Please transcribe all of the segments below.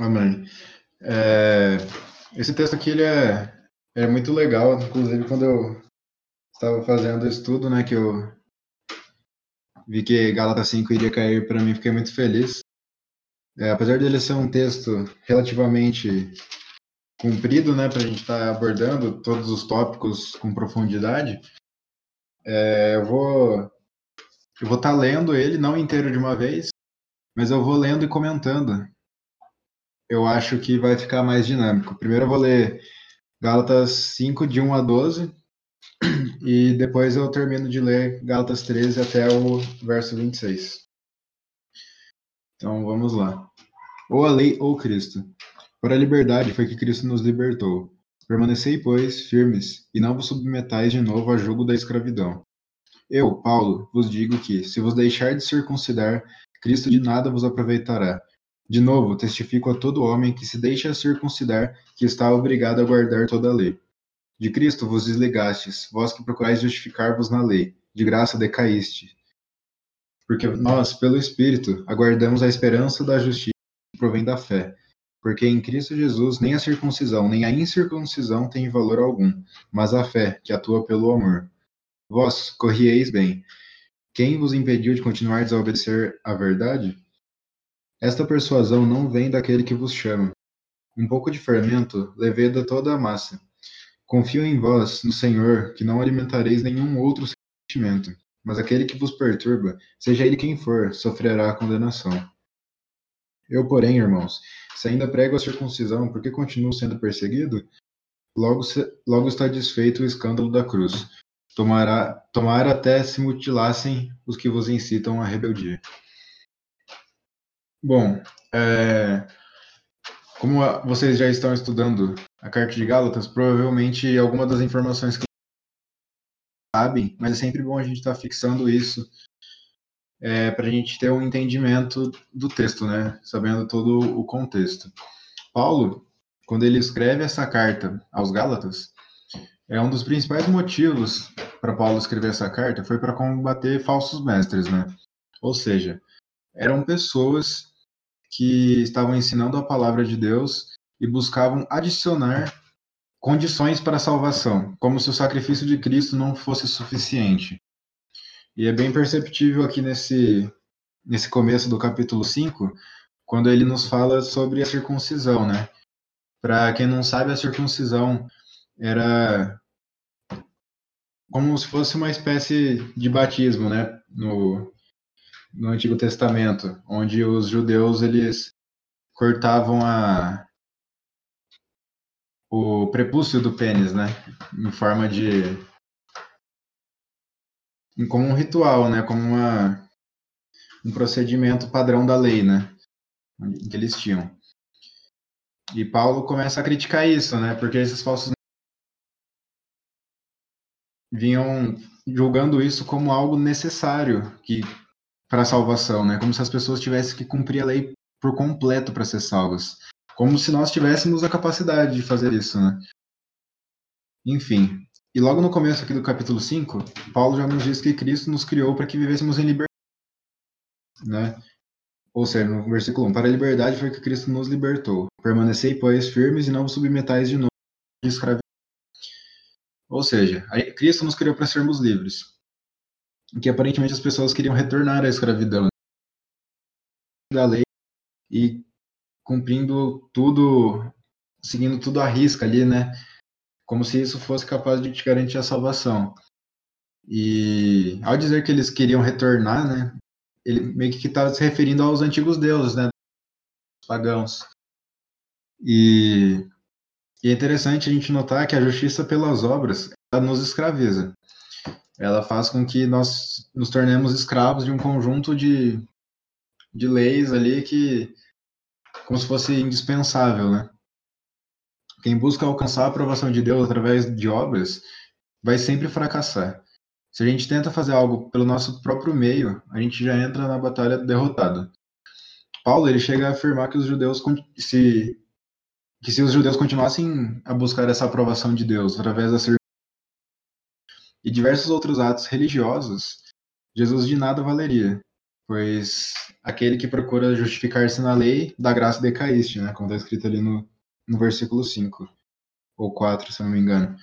Amém. É, esse texto aqui ele é, é muito legal, inclusive quando eu estava fazendo o estudo, né, que eu vi que Gálatas 5 iria cair para mim, fiquei muito feliz. É, apesar dele ser um texto relativamente comprido, né, para a gente estar tá abordando todos os tópicos com profundidade, é, eu vou eu vou estar tá lendo ele não inteiro de uma vez, mas eu vou lendo e comentando. Eu acho que vai ficar mais dinâmico. Primeiro eu vou ler Gálatas 5 de 1 a 12 e depois eu termino de ler Gálatas 13 até o verso 26. Então vamos lá. Ou a lei ou Cristo. Para a liberdade foi que Cristo nos libertou. Permanecei, pois, firmes, e não vos submetais de novo a jugo da escravidão. Eu, Paulo, vos digo que, se vos deixar de circuncidar, Cristo de nada vos aproveitará. De novo, testifico a todo homem que se deixa circuncidar que está obrigado a guardar toda a lei. De Cristo vos desligastes, vós que procurais justificar-vos na lei, de graça decaíste. Porque nós, pelo Espírito, aguardamos a esperança da justiça que provém da fé. Porque em Cristo Jesus nem a circuncisão nem a incircuncisão têm valor algum, mas a fé, que atua pelo amor. Vós corrieis bem. Quem vos impediu de continuar a desobedecer a verdade? Esta persuasão não vem daquele que vos chama. Um pouco de fermento leveda toda a massa. Confio em vós, no Senhor, que não alimentareis nenhum outro sentimento, mas aquele que vos perturba, seja ele quem for, sofrerá a condenação. Eu, porém, irmãos, se ainda prego a circuncisão, por que continuo sendo perseguido? Logo, se, logo está desfeito o escândalo da cruz. Tomará, tomara até se mutilassem os que vos incitam à rebeldia. Bom, é, como vocês já estão estudando a carta de Gálatas, provavelmente alguma das informações que sabem, mas é sempre bom a gente estar tá fixando isso é, para a gente ter um entendimento do texto, né? Sabendo todo o contexto. Paulo, quando ele escreve essa carta aos Gálatas, é um dos principais motivos para Paulo escrever essa carta foi para combater falsos mestres, né? Ou seja, eram pessoas que estavam ensinando a palavra de Deus e buscavam adicionar condições para a salvação, como se o sacrifício de Cristo não fosse suficiente. E é bem perceptível aqui nesse, nesse começo do capítulo 5, quando ele nos fala sobre a circuncisão, né? Para quem não sabe, a circuncisão era como se fosse uma espécie de batismo, né? No, no Antigo Testamento, onde os judeus eles cortavam a o prepúcio do pênis, né, em forma de como um ritual, né, como uma um procedimento padrão da lei, né, que eles tinham. E Paulo começa a criticar isso, né, porque esses falsos vinham julgando isso como algo necessário que para a salvação, né? Como se as pessoas tivessem que cumprir a lei por completo para ser salvas. Como se nós tivéssemos a capacidade de fazer isso, né? Enfim. E logo no começo aqui do capítulo 5, Paulo já nos diz que Cristo nos criou para que vivêssemos em liberdade, né? Ou seja, no versículo 1, para a liberdade foi que Cristo nos libertou. Permanecei, pois, firmes e não vos submetais de novo de escravidão. Ou seja, Cristo nos criou para sermos livres que aparentemente as pessoas queriam retornar à escravidão da lei e cumprindo tudo, seguindo tudo à risca ali, né? Como se isso fosse capaz de te garantir a salvação. E ao dizer que eles queriam retornar, né? Ele meio que estava se referindo aos antigos deuses, né? Os pagãos. E, e é interessante a gente notar que a justiça pelas obras ela nos escraviza ela faz com que nós nos tornemos escravos de um conjunto de, de leis ali que como se fosse indispensável, né? Quem busca alcançar a aprovação de Deus através de obras vai sempre fracassar. Se a gente tenta fazer algo pelo nosso próprio meio, a gente já entra na batalha derrotado. Paulo ele chega a afirmar que os judeus se que se os judeus continuassem a buscar essa aprovação de Deus através da e diversos outros atos religiosos, Jesus de nada valeria, pois aquele que procura justificar-se na lei, da graça decaíste, né? Como está escrito ali no, no versículo 5, ou 4, se não me engano.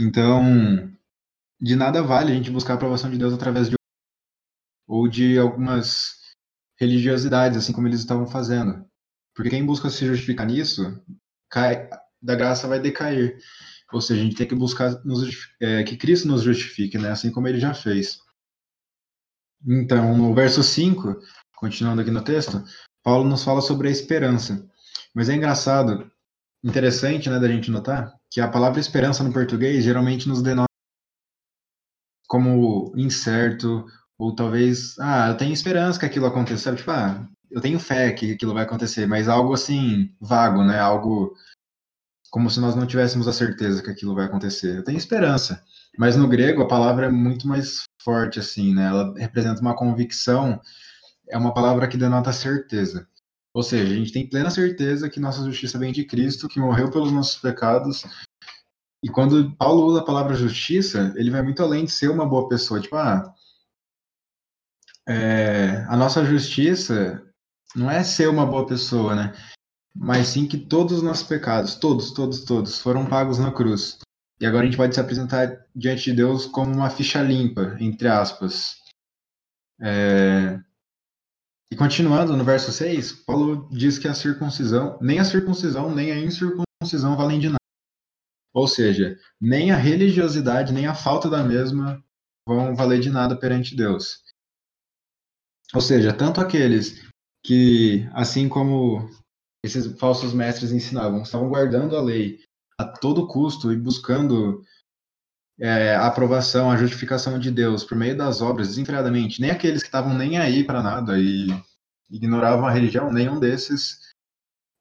Então, de nada vale a gente buscar a aprovação de Deus através de ou de algumas religiosidades, assim como eles estavam fazendo. Porque quem busca se justificar nisso, cai, da graça vai decair. Ou seja, a gente tem que buscar nos, é, que Cristo nos justifique, né? assim como ele já fez. Então, no verso 5, continuando aqui no texto, Paulo nos fala sobre a esperança. Mas é engraçado, interessante né, da gente notar, que a palavra esperança no português geralmente nos denota como incerto, ou talvez, ah, eu tenho esperança que aquilo aconteça, tipo, ah, eu tenho fé que aquilo vai acontecer, mas algo assim, vago, né, algo como se nós não tivéssemos a certeza que aquilo vai acontecer. Eu tenho esperança, mas no grego a palavra é muito mais forte, assim, né, ela representa uma convicção, é uma palavra que denota certeza. Ou seja, a gente tem plena certeza que nossa justiça vem de Cristo, que morreu pelos nossos pecados. E quando Paulo usa a palavra justiça, ele vai muito além de ser uma boa pessoa. Tipo, ah, é, a nossa justiça não é ser uma boa pessoa, né? Mas sim que todos os nossos pecados, todos, todos, todos, foram pagos na cruz. E agora a gente pode se apresentar diante de Deus como uma ficha limpa, entre aspas. É, e continuando no verso 6, Paulo diz que a circuncisão, nem a circuncisão, nem a incircuncisão valem de nada. Ou seja, nem a religiosidade, nem a falta da mesma vão valer de nada perante Deus. Ou seja, tanto aqueles que, assim como esses falsos mestres ensinavam, estavam guardando a lei a todo custo e buscando é, a aprovação, a justificação de Deus por meio das obras desenfreadamente, nem aqueles que estavam nem aí para nada e ignoravam a religião, nenhum desses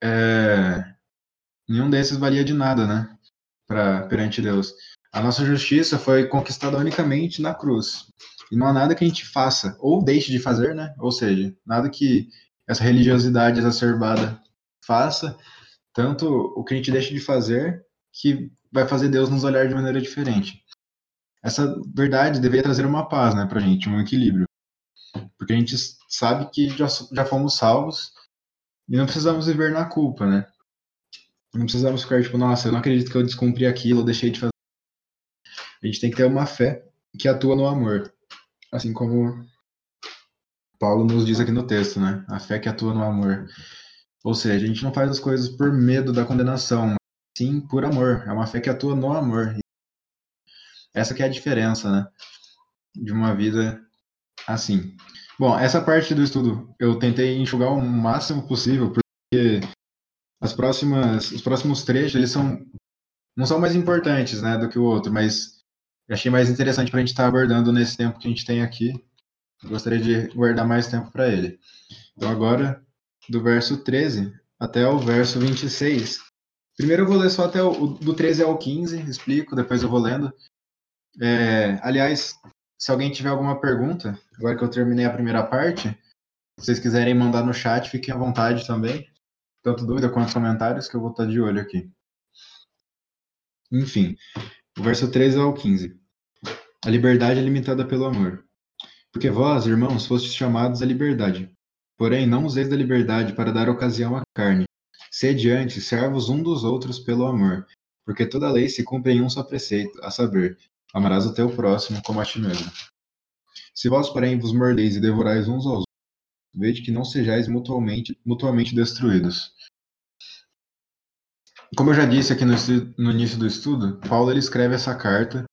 é, nenhum desses valia de nada, né? Pra, perante Deus. A nossa justiça foi conquistada unicamente na cruz. E não há nada que a gente faça ou deixe de fazer, né? Ou seja, nada que essa religiosidade exacerbada faça, tanto o que a gente deixa de fazer que vai fazer Deus nos olhar de maneira diferente essa verdade deveria trazer uma paz, né, pra gente, um equilíbrio. Porque a gente sabe que já, já fomos salvos e não precisamos viver na culpa, né? Não precisamos ficar tipo, nossa, eu não acredito que eu descumpri aquilo, eu deixei de fazer. A gente tem que ter uma fé que atua no amor. Assim como Paulo nos diz aqui no texto, né? A fé que atua no amor. Ou seja, a gente não faz as coisas por medo da condenação, mas sim por amor. É uma fé que atua no amor. Essa que é a diferença, né? De uma vida assim. Bom, essa parte do estudo eu tentei enxugar o máximo possível, porque as próximas, os próximos trechos, eles são não são mais importantes, né, do que o outro, mas achei mais interessante para a gente estar tá abordando nesse tempo que a gente tem aqui. Gostaria de guardar mais tempo para ele. Então agora, do verso 13 até o verso 26. Primeiro eu vou ler só até o do 13 ao 15, explico, depois eu vou lendo. É, aliás, se alguém tiver alguma pergunta, agora que eu terminei a primeira parte, se vocês quiserem mandar no chat, fiquem à vontade também. Tanto dúvida quanto comentários, que eu vou estar de olho aqui. Enfim, o verso 13 ao 15. A liberdade é limitada pelo amor. Porque vós, irmãos, fostes chamados à liberdade. Porém, não useis da liberdade para dar ocasião à carne. Sede antes servos um dos outros pelo amor. Porque toda lei se cumpre em um só preceito, a saber, Amarás o teu próximo como a ti mesmo. Se vós, porém, vos mordeis e devorais uns aos outros, vede que não sejais mutuamente, mutuamente destruídos. Como eu já disse aqui no, no início do estudo, Paulo ele escreve essa carta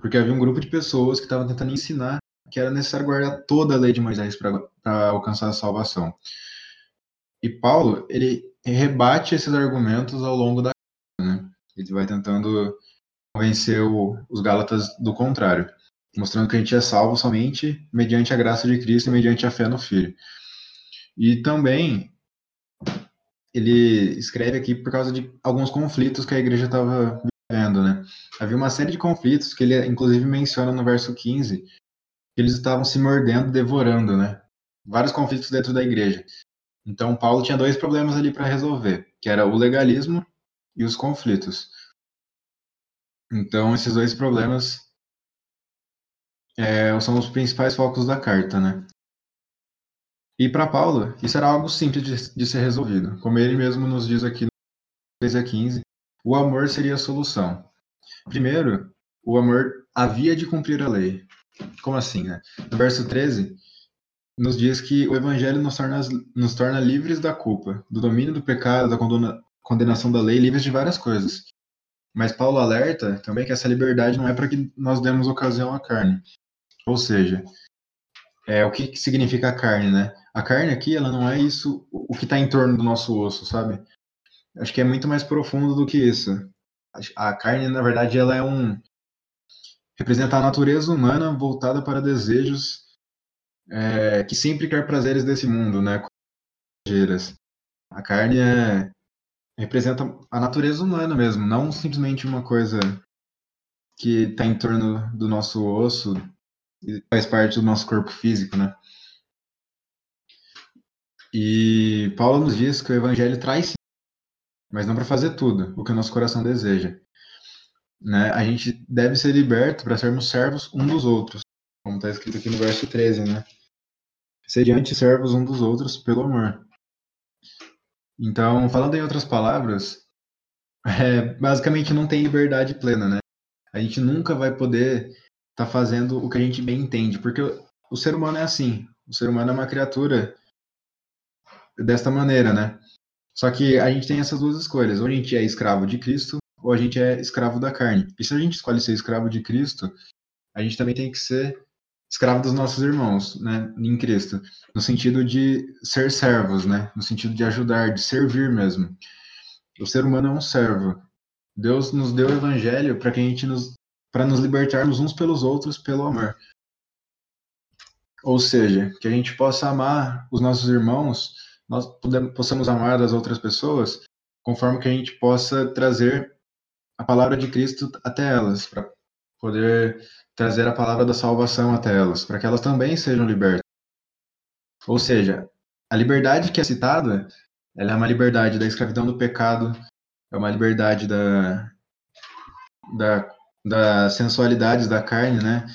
porque havia um grupo de pessoas que estavam tentando ensinar que era necessário guardar toda a lei de Moisés para alcançar a salvação. E Paulo, ele rebate esses argumentos ao longo da né? Ele vai tentando convenceu os Gálatas do contrário, mostrando que a gente é salvo somente mediante a graça de Cristo e mediante a fé no Filho. E também ele escreve aqui por causa de alguns conflitos que a igreja estava vivendo, né? Havia uma série de conflitos que ele inclusive menciona no verso 15, que eles estavam se mordendo, devorando, né? Vários conflitos dentro da igreja. Então Paulo tinha dois problemas ali para resolver, que era o legalismo e os conflitos. Então, esses dois problemas é, são os principais focos da carta, né? E para Paulo, isso era algo simples de, de, ser resolvido. Como ele mesmo nos diz aqui no 13 a 15, o amor seria a solução. Primeiro, o amor havia de cumprir a lei. Como assim, né? No verso 13, nos diz que o evangelho nos torna, nos torna livres da culpa, do domínio do pecado, da condena, condenação da lei, livres de várias coisas. Mas Paulo alerta também que essa liberdade não é para que nós demos ocasião à carne. Ou seja, é o que, que significa a carne, né? A carne aqui, ela não é isso, o que está em torno do nosso osso, sabe? Acho que é muito mais profundo do que isso. A carne, na verdade, ela é um representa a natureza humana voltada para desejos é, que sempre quer prazeres desse mundo, né? A carne é, representa a natureza humana mesmo, não simplesmente uma coisa que está em torno do nosso osso e faz parte do nosso corpo físico, né? E Paulo nos diz que o evangelho traz mas não para fazer tudo o que o nosso coração deseja. Né? A gente deve ser liberto para sermos servos um dos outros, como está escrito aqui no verso 13, né? Sediante servos um dos outros pelo amor. Então, falando em outras palavras, é, basicamente não tem liberdade plena, né? A gente nunca vai poder estar tá fazendo o que a gente bem entende, porque o, ser humano é assim. O ser humano é uma criatura desta maneira, né? Só que a gente tem essas duas escolhas. Ou a gente é escravo de Cristo, ou a gente é escravo da carne. E se a gente escolhe ser escravo de Cristo, a gente também tem que ser escravo dos nossos irmãos, né, em Cristo, no sentido de ser servos, né, no sentido de ajudar, de servir mesmo. O ser humano é um servo. Deus nos deu o evangelho para que a gente nos para nos libertarmos uns pelos outros pelo amor. Ou seja, que a gente possa amar os nossos irmãos nós podemos, possamos amar as outras pessoas conforme que a gente possa trazer a palavra de Cristo até elas, para poder trazer a palavra da salvação até elas, para que elas também sejam libertas. Ou seja, a liberdade que é citada, ela é uma liberdade da escravidão do pecado, é uma liberdade da, da, da sensualidade da carne, né?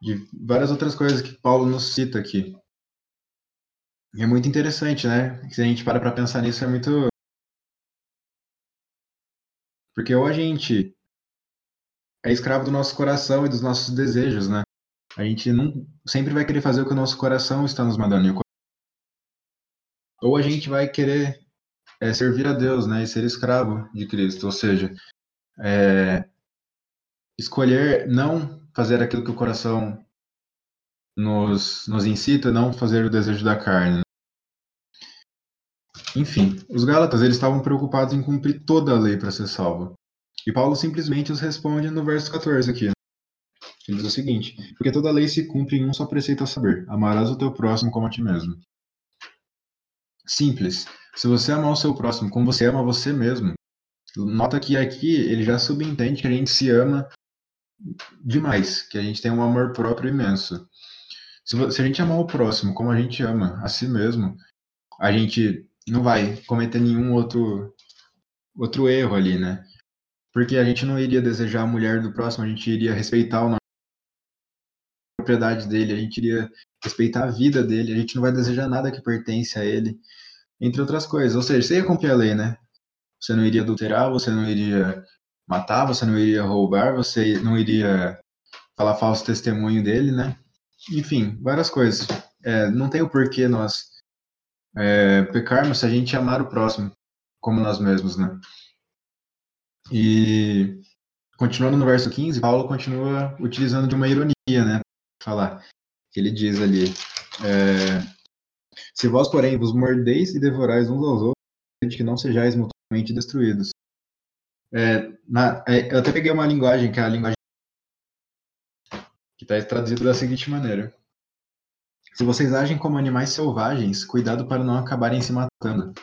De várias outras coisas que Paulo nos cita aqui. É muito interessante, né? Se a gente para para pensar nisso, é muito. Porque ou a gente é escravo do nosso coração e dos nossos desejos, né? A gente não sempre vai querer fazer o que o nosso coração está nos mandando. Ou a gente vai querer é, servir a Deus, né? E ser escravo de Cristo. Ou seja, é, escolher não fazer aquilo que o coração nos, nos incita não fazer o desejo da carne. Né? Enfim, os Gálatas eles estavam preocupados em cumprir toda a lei para ser salvo. E Paulo simplesmente os responde no verso 14 aqui. Ele diz o seguinte: Porque toda lei se cumpre em um só preceito a saber: amarás o teu próximo como a ti mesmo. Simples. Se você amar o seu próximo como você ama você mesmo, nota que aqui ele já subentende que a gente se ama demais, que a gente tem um amor próprio imenso. Se a gente amar o próximo como a gente ama a si mesmo, a gente não vai cometer nenhum outro outro erro ali, né? Porque a gente não iria desejar a mulher do próximo, a gente iria respeitar a propriedade dele, a gente iria respeitar a vida dele, a gente não vai desejar nada que pertence a ele, entre outras coisas. Ou seja, você ia cumprir a lei, né? Você não iria adulterar, você não iria matar, você não iria roubar, você não iria falar falso testemunho dele, né? Enfim, várias coisas. É, não tem o porquê nós é, pecarmos se a gente amar o próximo como nós mesmos, né? E continuando no verso 15, Paulo continua utilizando de uma ironia, né? Falar ele diz ali: é, Se vós, porém, vos mordeis e devorais uns aos outros, de que não sejais mutuamente destruídos. É, na, é, eu até peguei uma linguagem que é a linguagem que está traduzida da seguinte maneira: Se vocês agem como animais selvagens, cuidado para não acabarem se matando.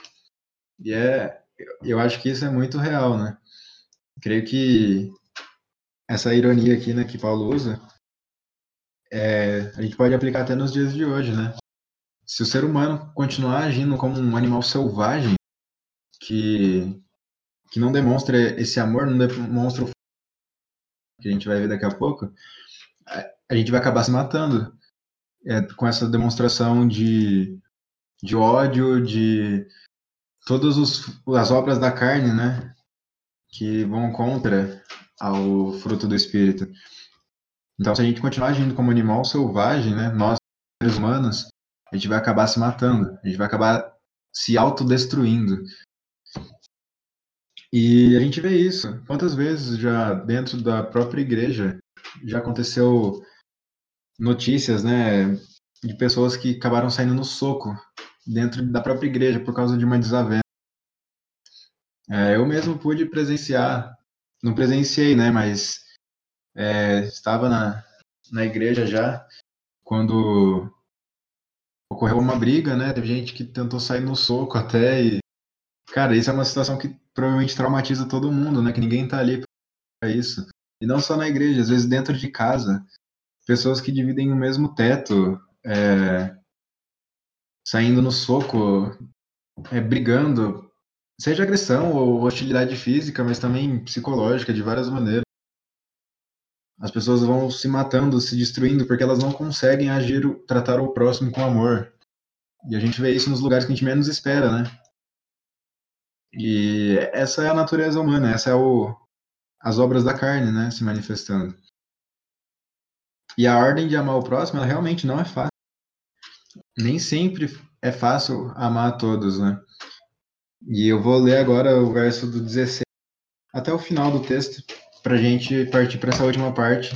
E é, eu acho que isso é muito real, né? Creio que essa ironia aqui, né, que Paulo usa, é, a gente pode aplicar até nos dias de hoje, né? Se o ser humano continuar agindo como um animal selvagem, que, que não demonstra esse amor, não demonstra o que a gente vai ver daqui a pouco, a gente vai acabar se matando é, com essa demonstração de de ódio, de todas os, as obras da carne, né? Que vão contra ao fruto do espírito. Então, se a gente continuar agindo como animal selvagem, né? Nós, seres humanos, a gente vai acabar se matando, a gente vai acabar se autodestruindo. E a gente vê isso. Quantas vezes já dentro da própria igreja já aconteceu notícias, né, de pessoas que acabaram saindo no soco dentro da própria igreja por causa de uma desavença. É, eu mesmo pude presenciar, não presenciei, né, mas é, estava na, na igreja já quando ocorreu uma briga, né? Teve gente que tentou sair no soco até e cara, isso é uma situação que provavelmente traumatiza todo mundo, né? Que ninguém tá ali para isso. E não só na igreja, às vezes dentro de casa, pessoas que dividem o mesmo teto, é, saindo no soco, é, brigando, seja agressão ou hostilidade física, mas também psicológica, de várias maneiras. As pessoas vão se matando, se destruindo, porque elas não conseguem agir, tratar o próximo com amor. E a gente vê isso nos lugares que a gente menos espera, né? E essa é a natureza humana, essa é o, as obras da carne, né, se manifestando. E a ordem de amar o próximo, ela realmente não é fácil. Nem sempre é fácil amar a todos, né? E eu vou ler agora o verso do 16 até o final do texto, para a gente partir para essa última parte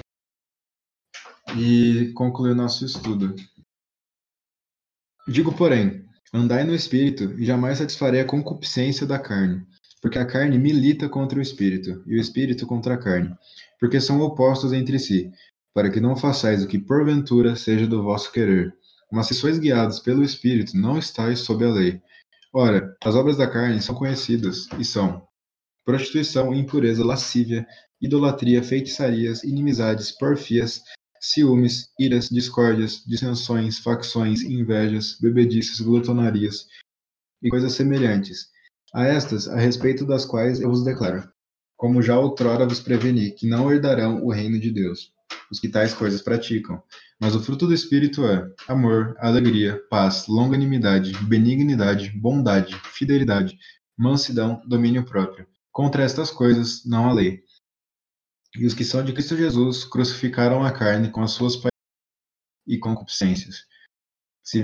e concluir o nosso estudo. Digo, porém, andai no espírito e jamais satisfarei a concupiscência da carne, porque a carne milita contra o espírito e o espírito contra a carne, porque são opostos entre si, para que não façais o que porventura seja do vosso querer. Mas se sois guiados pelo espírito, não estáis sob a lei. Ora, as obras da carne são conhecidas e são prostituição, impureza, lascívia, idolatria, feitiçarias, inimizades, porfias, ciúmes, iras, discórdias, dissensões, facções, invejas, bebedices, glutonarias e coisas semelhantes. A estas, a respeito das quais eu vos declaro, como já outrora vos preveni, que não herdarão o reino de Deus, os que tais coisas praticam. Mas o fruto do Espírito é amor, alegria, paz, longanimidade, benignidade, bondade, fidelidade, mansidão, domínio próprio. Contra estas coisas não há lei. E os que são de Cristo Jesus crucificaram a carne com as suas paixões e concupiscências. Se,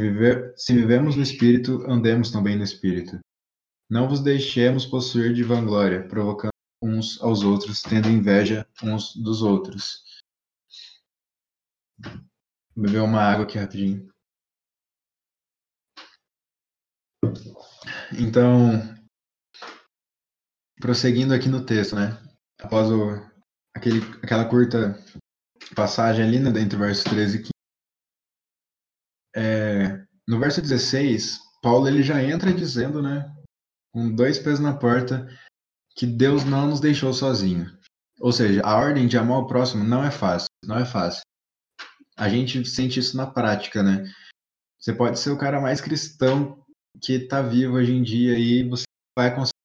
se vivemos no Espírito, andemos também no Espírito. Não vos deixemos possuir de vanglória, provocando uns aos outros, tendo inveja uns dos outros. Beber uma água aqui rapidinho. Então, prosseguindo aqui no texto, né? Após o, aquele, aquela curta passagem ali, né, entre versos 13 e 15. É, no verso 16, Paulo ele já entra dizendo, né, com dois pés na porta, que Deus não nos deixou sozinho. Ou seja, a ordem de amar o próximo não é fácil, não é fácil. A gente sente isso na prática, né? Você pode ser o cara mais cristão que está vivo hoje em dia e você vai conseguir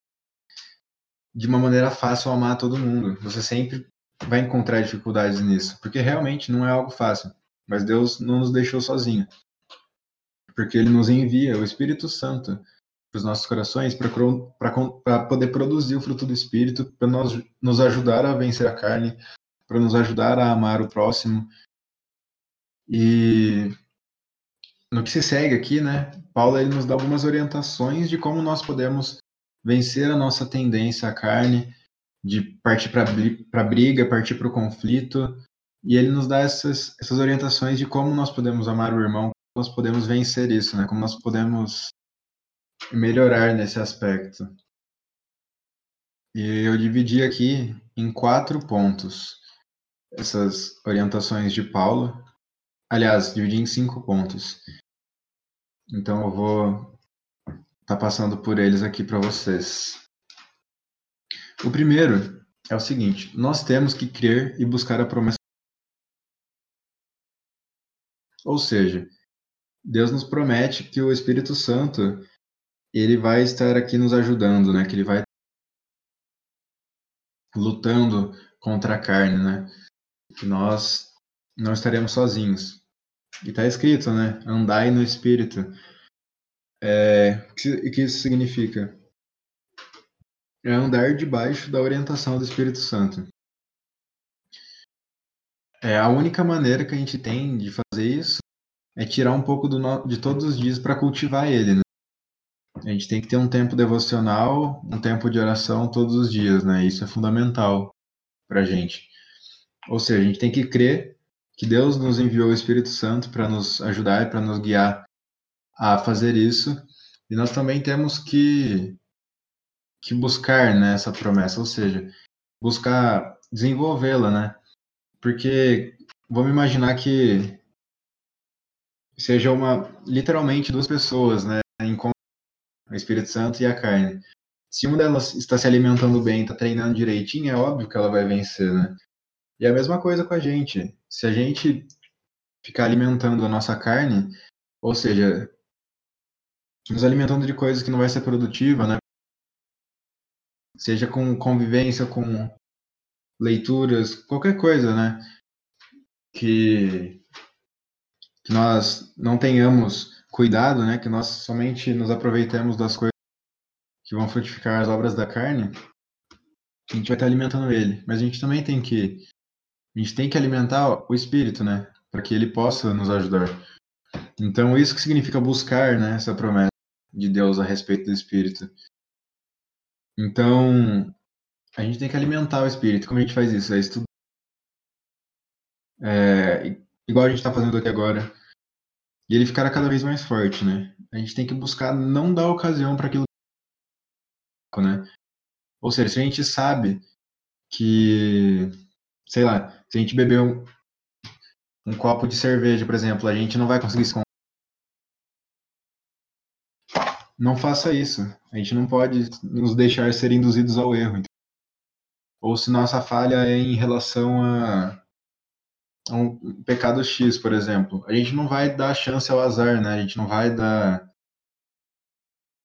de uma maneira fácil amar todo mundo. Você sempre vai encontrar dificuldades nisso, porque realmente não é algo fácil. Mas Deus não nos deixou sozinho, porque Ele nos envia o Espírito Santo para os nossos corações para poder produzir o fruto do Espírito, para nos ajudar a vencer a carne, para nos ajudar a amar o próximo. E no que se segue aqui, né, Paulo ele nos dá algumas orientações de como nós podemos vencer a nossa tendência à carne, de partir para a briga, partir para o conflito. E ele nos dá essas, essas orientações de como nós podemos amar o irmão, como nós podemos vencer isso, né? como nós podemos melhorar nesse aspecto. E eu dividi aqui em quatro pontos essas orientações de Paulo. Aliás, dividi em cinco pontos. Então eu vou estar tá passando por eles aqui para vocês. O primeiro é o seguinte: nós temos que crer e buscar a promessa. Ou seja, Deus nos promete que o Espírito Santo ele vai estar aqui nos ajudando, né? Que ele vai lutando contra a carne, né? Que nós não estaremos sozinhos. E está escrito, né? Andai no Espírito. É, o que, isso significa? É andar debaixo da orientação do Espírito Santo. É a única maneira que a gente tem de fazer isso é tirar um pouco no, de todos os dias para cultivar ele. Né? A gente tem que ter um tempo devocional, um tempo de oração todos os dias, né? Isso é fundamental para a gente. Ou seja, a gente tem que crer que Deus nos enviou o Espírito Santo para nos ajudar e para nos guiar a fazer isso. E nós também temos que, que buscar né, essa promessa, ou seja, buscar desenvolvê-la, né? Porque vamos imaginar que seja uma literalmente duas pessoas, né, em o Espírito Santo e a carne. Se uma delas está se alimentando bem, está treinando direitinho, é óbvio que ela vai vencer, né? E a mesma coisa com a gente. Se a gente ficar alimentando a nossa carne, ou seja, nos alimentando de coisas que não vai ser produtiva, né? Seja com convivência, com leituras, qualquer coisa, né? Que, que nós não tenhamos cuidado, né? Que nós somente nos aproveitemos das coisas que vão frutificar as obras da carne, a gente vai estar alimentando ele. Mas a gente também tem que a gente tem que alimentar o espírito, né? Para que ele possa nos ajudar. Então, isso que significa buscar, né? Essa promessa de Deus a respeito do espírito. Então, a gente tem que alimentar o espírito. Como a gente faz isso? É estudar. É, igual a gente está fazendo aqui agora. E ele ficará cada vez mais forte, né? A gente tem que buscar não dar ocasião para aquilo. Né? Ou seja, se a gente sabe que, sei lá, se a gente beber um, um copo de cerveja, por exemplo, a gente não vai conseguir se não faça isso. A gente não pode nos deixar ser induzidos ao erro. Ou se nossa falha é em relação a, a, um pecado X, por exemplo, a gente não vai dar chance ao azar, né? A gente não vai dar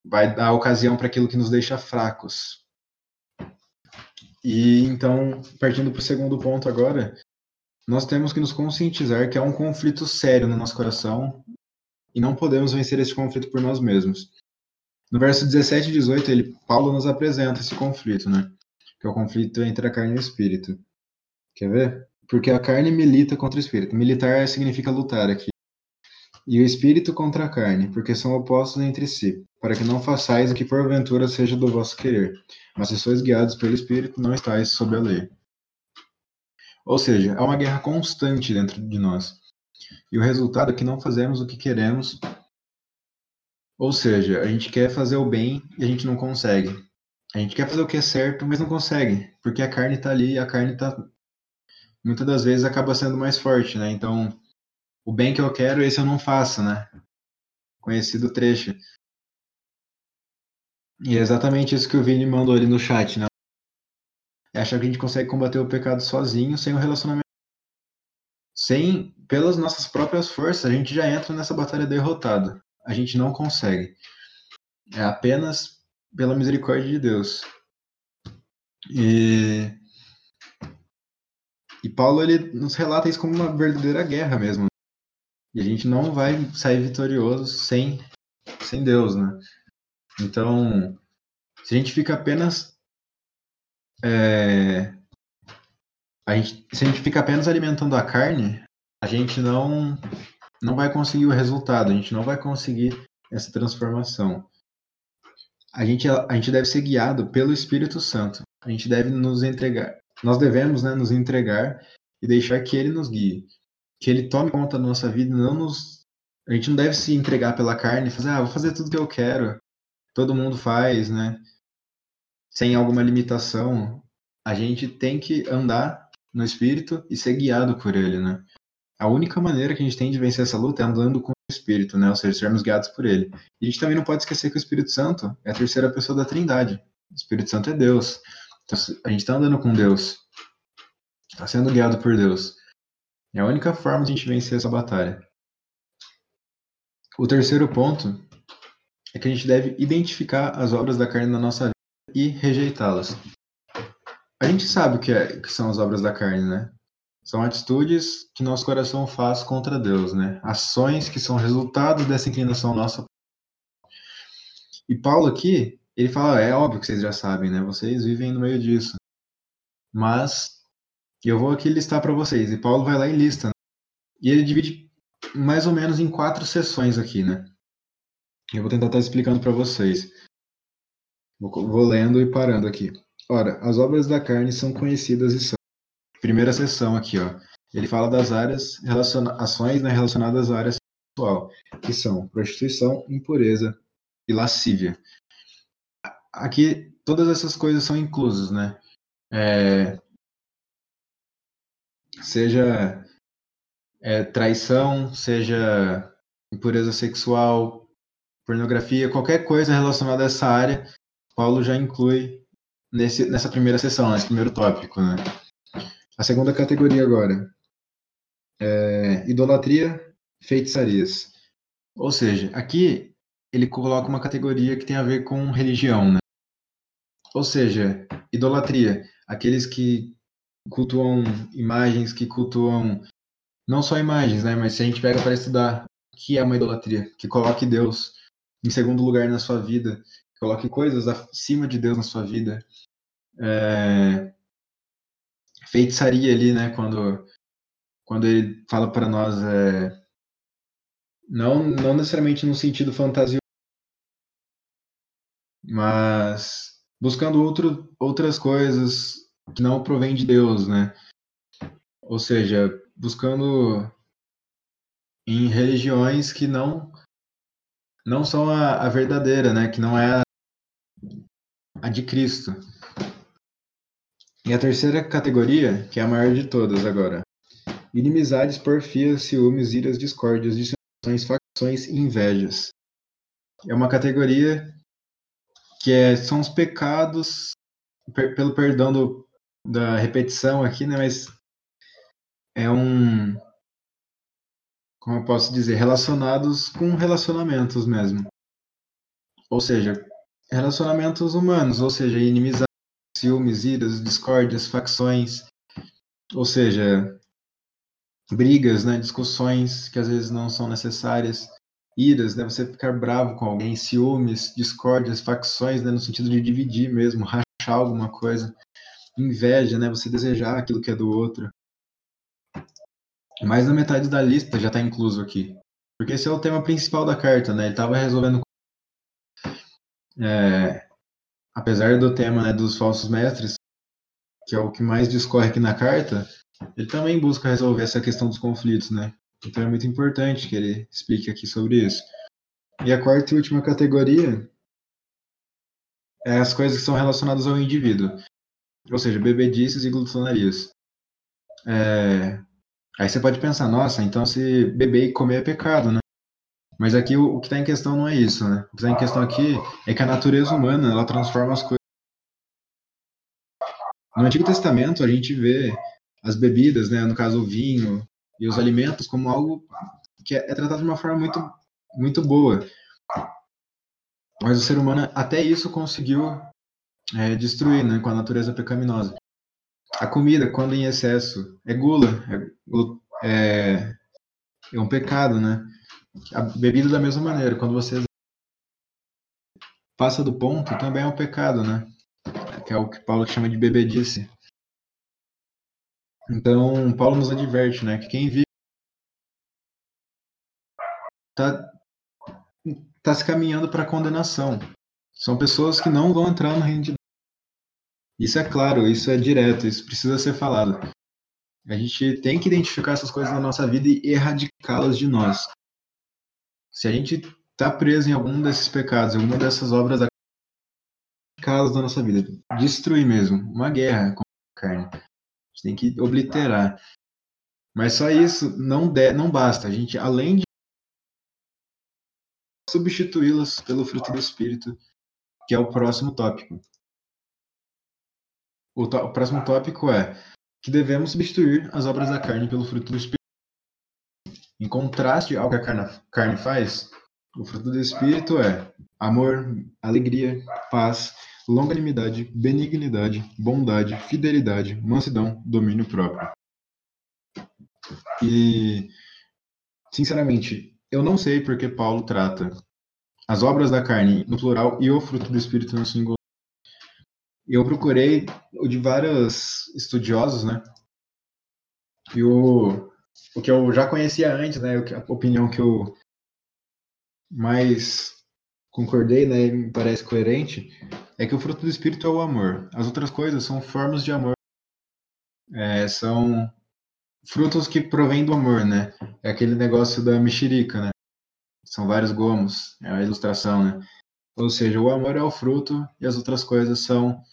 vai dar ocasião para aquilo que nos deixa fracos. E então, partindo para o segundo ponto agora, nós temos que nos conscientizar que há um conflito sério no nosso coração e não podemos vencer esse conflito por nós mesmos. No verso 17 e 18, ele, Paulo nos apresenta esse conflito, né? Que é o conflito entre a carne e o espírito. Quer ver? Porque a carne milita contra o espírito. Militar significa lutar aqui. E o espírito contra a carne, porque são opostos entre si, para que não façais o que porventura seja do vosso querer. Mas se sois guiados pelo espírito, não estáis sob a lei. Ou seja, há uma guerra constante dentro de nós. E o resultado é que não fazemos o que queremos ou seja, a gente quer fazer o bem e a gente não consegue. A gente quer fazer o que é certo, mas não consegue, porque a carne está ali e a carne está muitas das vezes acaba sendo mais forte, né? Então, o bem que eu quero, esse eu não faço, né? Conhecido trecho. E é exatamente isso que o Vini mandou ali no chat, né? É achar que a gente consegue combater o pecado sozinho, sem o relacionamento. Sem, pelas nossas próprias forças, a gente já entra nessa batalha derrotado a gente não consegue. É apenas pela misericórdia de Deus. E, e Paulo ele nos relata isso como uma verdadeira guerra mesmo. E a gente não vai sair vitorioso sem, sem Deus, né? Então, se a gente fica apenas. É, a gente, se a gente fica apenas alimentando a carne, a gente não não vai conseguir o resultado, a gente não vai conseguir essa transformação. A gente, a gente deve ser guiado pelo Espírito Santo. A gente deve nos entregar. Nós devemos né, nos entregar e deixar que Ele nos guie. Que Ele tome conta da nossa vida. Não nos, a gente não deve se entregar pela carne e fazer, ah, vou fazer tudo que eu quero. Todo mundo faz, né? Sem alguma limitação. A gente tem que andar no Espírito e ser guiado por Ele, né? a única maneira que a gente tem de vencer essa luta é andando com o Espírito, né? Ou seja, sermos guiados por ele. E a gente também não pode esquecer que o Espírito Santo é a terceira pessoa da Trindade. O Espírito Santo é Deus. Então, a gente está andando com Deus. Está sendo guiado por Deus. É a única forma de a gente vencer essa batalha. O terceiro ponto é que a gente deve identificar as obras da carne na nossa vida e rejeitá-las. A gente sabe o que, é, que são as obras da carne, né? São atitudes que nosso coração faz contra Deus, né? Ações que são resultado dessa inclinação nossa. E Paulo aqui, ele fala, é óbvio que vocês já sabem, né? Vocês vivem no meio disso. Mas eu vou aqui listar para vocês. E Paulo vai lá e lista. Né? E ele divide mais ou menos em quatro sessões aqui, né? Eu vou tentar estar explicando para vocês. Vou, vou lendo e parando aqui. Ora, as obras da carne são conhecidas e são. Primeira sessão aqui, ó. Ele fala das áreas, ações né, relacionadas à área sexual, que são prostituição, impureza e lascívia. Aqui, todas essas coisas são inclusas, né? É, seja é, traição, seja impureza sexual, pornografia, qualquer coisa relacionada a essa área, Paulo já inclui nesse, nessa primeira sessão, nesse primeiro tópico. Né? A segunda categoria agora é idolatria, feitiçarias. Ou seja, aqui ele coloca uma categoria que tem a ver com religião. Né? Ou seja, idolatria, aqueles que cultuam imagens, que cultuam não só imagens, né? Mas se a gente pega para estudar o que é uma idolatria, que coloque Deus em segundo lugar na sua vida, coloque coisas acima de Deus na sua vida. É... Feitiçaria ali, né? Quando, quando ele fala para nós, é... não, não necessariamente no sentido fantasioso, mas buscando outro, outras coisas que não provém de Deus, né? Ou seja, buscando em religiões que não não são a, a verdadeira, né? Que não é a, a de Cristo. E a terceira categoria, que é a maior de todas agora. Inimizades, porfias, ciúmes, iras, discórdias, dissensões, facções e invejas. É uma categoria que é, são os pecados, per, pelo perdão do, da repetição aqui, né? Mas é um. Como eu posso dizer? Relacionados com relacionamentos mesmo. Ou seja, relacionamentos humanos, ou seja, inimizade, ciúmes, iras, discórdias, facções, ou seja, brigas, né, discussões que às vezes não são necessárias, iras, né, você ficar bravo com alguém, ciúmes, discórdias, facções, né, no sentido de dividir mesmo, rachar alguma coisa, inveja, né, você desejar aquilo que é do outro, mais da metade da lista já está incluso aqui. Porque esse é o tema principal da carta, né? Ele estava resolvendo. É, apesar do tema né, dos falsos mestres, que é o que mais discorre aqui na carta, ele também busca resolver essa questão dos conflitos, né? Então é muito importante que ele explique aqui sobre isso. E a quarta e última categoria é as coisas que são relacionadas ao indivíduo, ou seja, bebedices e glutonarias. É, Aí você pode pensar, nossa, então se beber e comer é pecado, né? Mas aqui o, o que está em questão não é isso, né? O que está em questão aqui é que a natureza humana, ela transforma as coisas. No Antigo Testamento, a gente vê as bebidas, né, no caso o vinho e os alimentos, como algo que é, é tratado de uma forma muito, muito boa. Mas o ser humano, até isso, conseguiu é, destruir, né, com a natureza pecaminosa. A comida, quando em excesso, é gula, é, é, é um pecado, né? A bebida da mesma maneira, quando você passa do ponto, também é um pecado, né? Que é o que Paulo chama de bebedice. Então, Paulo nos adverte, né, que quem vive tá, tá se caminhando para a condenação. São pessoas que não vão entrar no reino de isso é claro, isso é direto, isso precisa ser falado. A gente tem que identificar essas coisas na nossa vida e erradicá-las de nós. Se a gente está preso em algum desses pecados, alguma dessas obras, erradicá-las da nossa vida. Destruir mesmo. Uma guerra com a carne. A gente tem que obliterar. Mas só isso não, de, não basta. A gente, além de substituí-las pelo fruto do Espírito, que é o próximo tópico o, o próximo tópico é que devemos substituir as obras da carne pelo fruto do Espírito. Em contraste ao que a carne, carne faz, o fruto do Espírito é amor, alegria, paz, longanimidade, benignidade, bondade, fidelidade, mansidão, domínio próprio. E, sinceramente, eu não sei porque Paulo trata as obras da carne no plural e o fruto do Espírito no singular. Eu procurei o de vários estudiosos, né? E o, o que eu já conhecia antes, né? A opinião que eu mais concordei, né? Me parece coerente, é que o fruto do Espírito é o amor. As outras coisas são formas de amor. É, são frutos que provêm do amor, né? É aquele negócio da mexerica, né? São vários gomos, é a ilustração, né? Ou seja, o amor é o fruto e as outras coisas são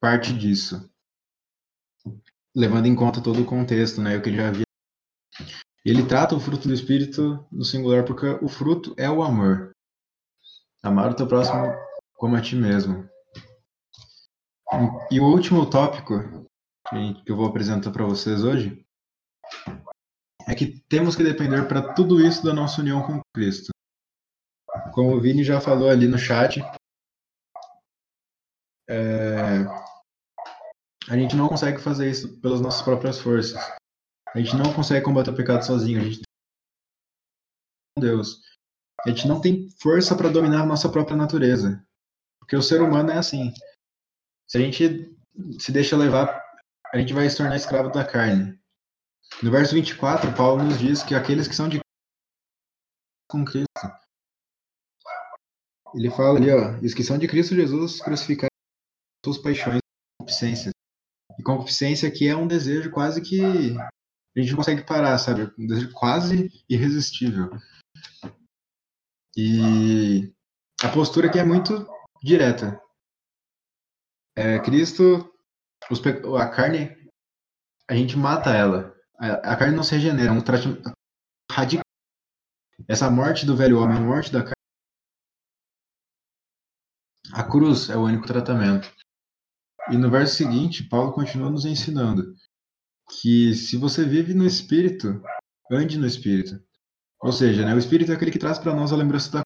parte disso. Levando em conta todo o contexto, né? O que já havia. Ele trata o fruto do espírito no singular porque o fruto é o amor. Amar o teu próximo como a ti mesmo. E o último tópico que eu vou apresentar para vocês hoje é que temos que depender para tudo isso da nossa união com Cristo. Como o Vini já falou ali no chat, é, a gente não consegue fazer isso pelas nossas próprias forças. A gente não consegue combater o pecado sozinho. A gente Deus. A gente não tem força para dominar a nossa própria natureza. Porque o ser humano é assim. Se a gente se deixa levar, a gente vai se tornar escravo da carne. No verso 24, Paulo nos diz que aqueles que são de com Cristo. Ele fala ali, ó, são de Cristo Jesus crucificaram suas paixões e concupiscências. E concupiscência aqui é um desejo quase que a gente não consegue parar, sabe? Um desejo quase irresistível. E a postura aqui é muito direta. É, Cristo, os, a carne, a gente mata ela a, carne não se regenera, é um tratamento radical. Essa morte do velho homem, a morte da carne. A cruz é o único tratamento. E no verso seguinte, Paulo continua nos ensinando que se você vive no espírito, ande no espírito. Ou seja, né, o espírito é aquele que traz para nós a lembrança da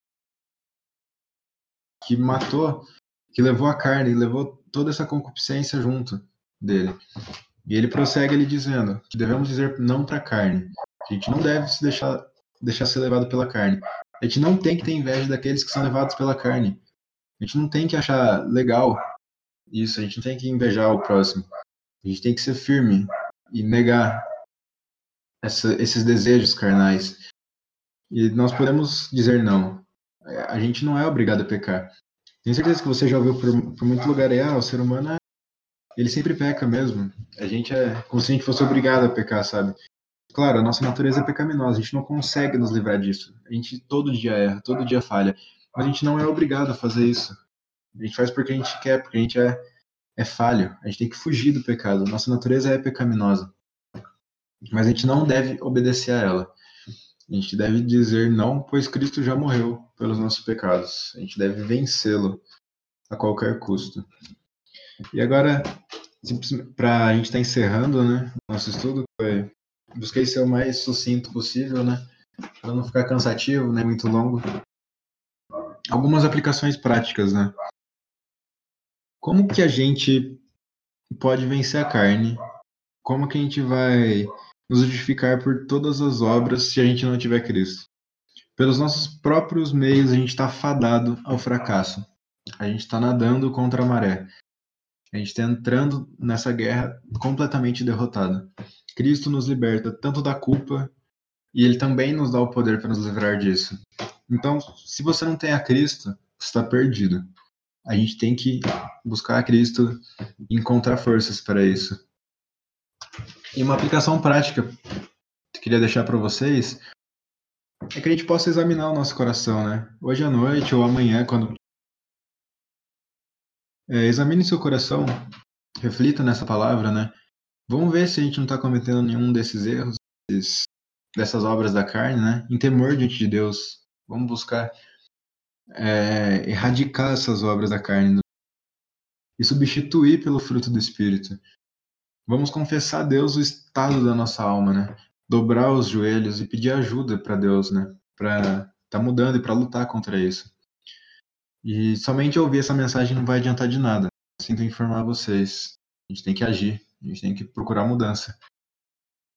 que matou, que levou a carne, levou toda essa concupiscência junto dele. E ele prossegue ele dizendo que devemos dizer não para a carne. A gente não deve se deixar, deixar ser levado pela carne. A gente não tem que ter inveja daqueles que são levados pela carne. A gente não tem que achar legal isso, a gente não tem que invejar o próximo. A gente tem que ser firme e negar essa, esses desejos carnais. E nós podemos dizer não. A gente não é obrigado a pecar. Tenho certeza que você já ouviu por, por muito lugar aí, ah, o ser humano é ele sempre peca mesmo. A gente é como se a gente fosse obrigado a pecar, sabe? Claro, a nossa natureza é pecaminosa, a gente não consegue nos livrar disso. A gente todo dia erra, todo dia falha. A gente não é obrigado a fazer isso. A gente faz porque a gente quer, porque a gente é, é falho. A gente tem que fugir do pecado. Nossa natureza é pecaminosa. Mas a gente não deve obedecer a ela. A gente deve dizer não, pois Cristo já morreu pelos nossos pecados. A gente deve vencê-lo a qualquer custo. E agora, para a gente estar tá encerrando, né, nosso estudo, foi, busquei ser o mais sucinto possível, né, para não ficar cansativo, né, muito longo. Algumas aplicações práticas, né. Como que a gente pode vencer a carne? Como que a gente vai nos justificar por todas as obras se a gente não tiver Cristo? Pelos nossos próprios meios, a gente está fadado ao fracasso. A gente está nadando contra a maré. A gente está entrando nessa guerra completamente derrotado. Cristo nos liberta tanto da culpa e ele também nos dá o poder para nos livrar disso. Então, se você não tem a Cristo, você está perdido. A gente tem que buscar a Cristo e encontrar forças para isso. E uma aplicação prática que eu queria deixar para vocês é que a gente possa examinar o nosso coração, né? Hoje à noite ou amanhã, quando é, examine seu coração, reflita nessa palavra, né? Vamos ver se a gente não está cometendo nenhum desses erros, desses, dessas obras da carne, né? Em temor diante de Deus. Vamos buscar é, erradicar essas obras da carne e substituir pelo fruto do Espírito. Vamos confessar a Deus o estado da nossa alma, né? Dobrar os joelhos e pedir ajuda para Deus, né? Para tá mudando e para lutar contra isso. E somente ouvir essa mensagem não vai adiantar de nada. Sinto informar vocês. A gente tem que agir, a gente tem que procurar mudança.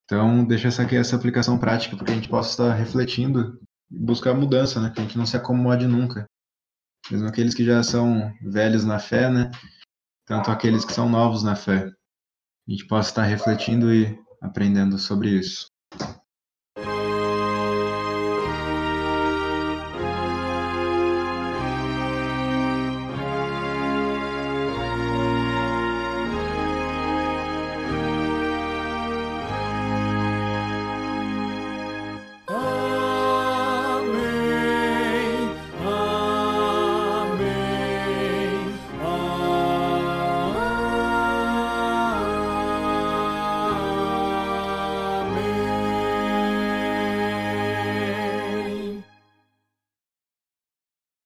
Então, deixa essa aqui essa aplicação prática para que a gente possa estar refletindo buscar mudança, né? Que a gente não se acomode nunca. mesmo aqueles que já são velhos na fé, né? Tanto aqueles que são novos na fé. A gente possa estar refletindo e aprendendo sobre isso.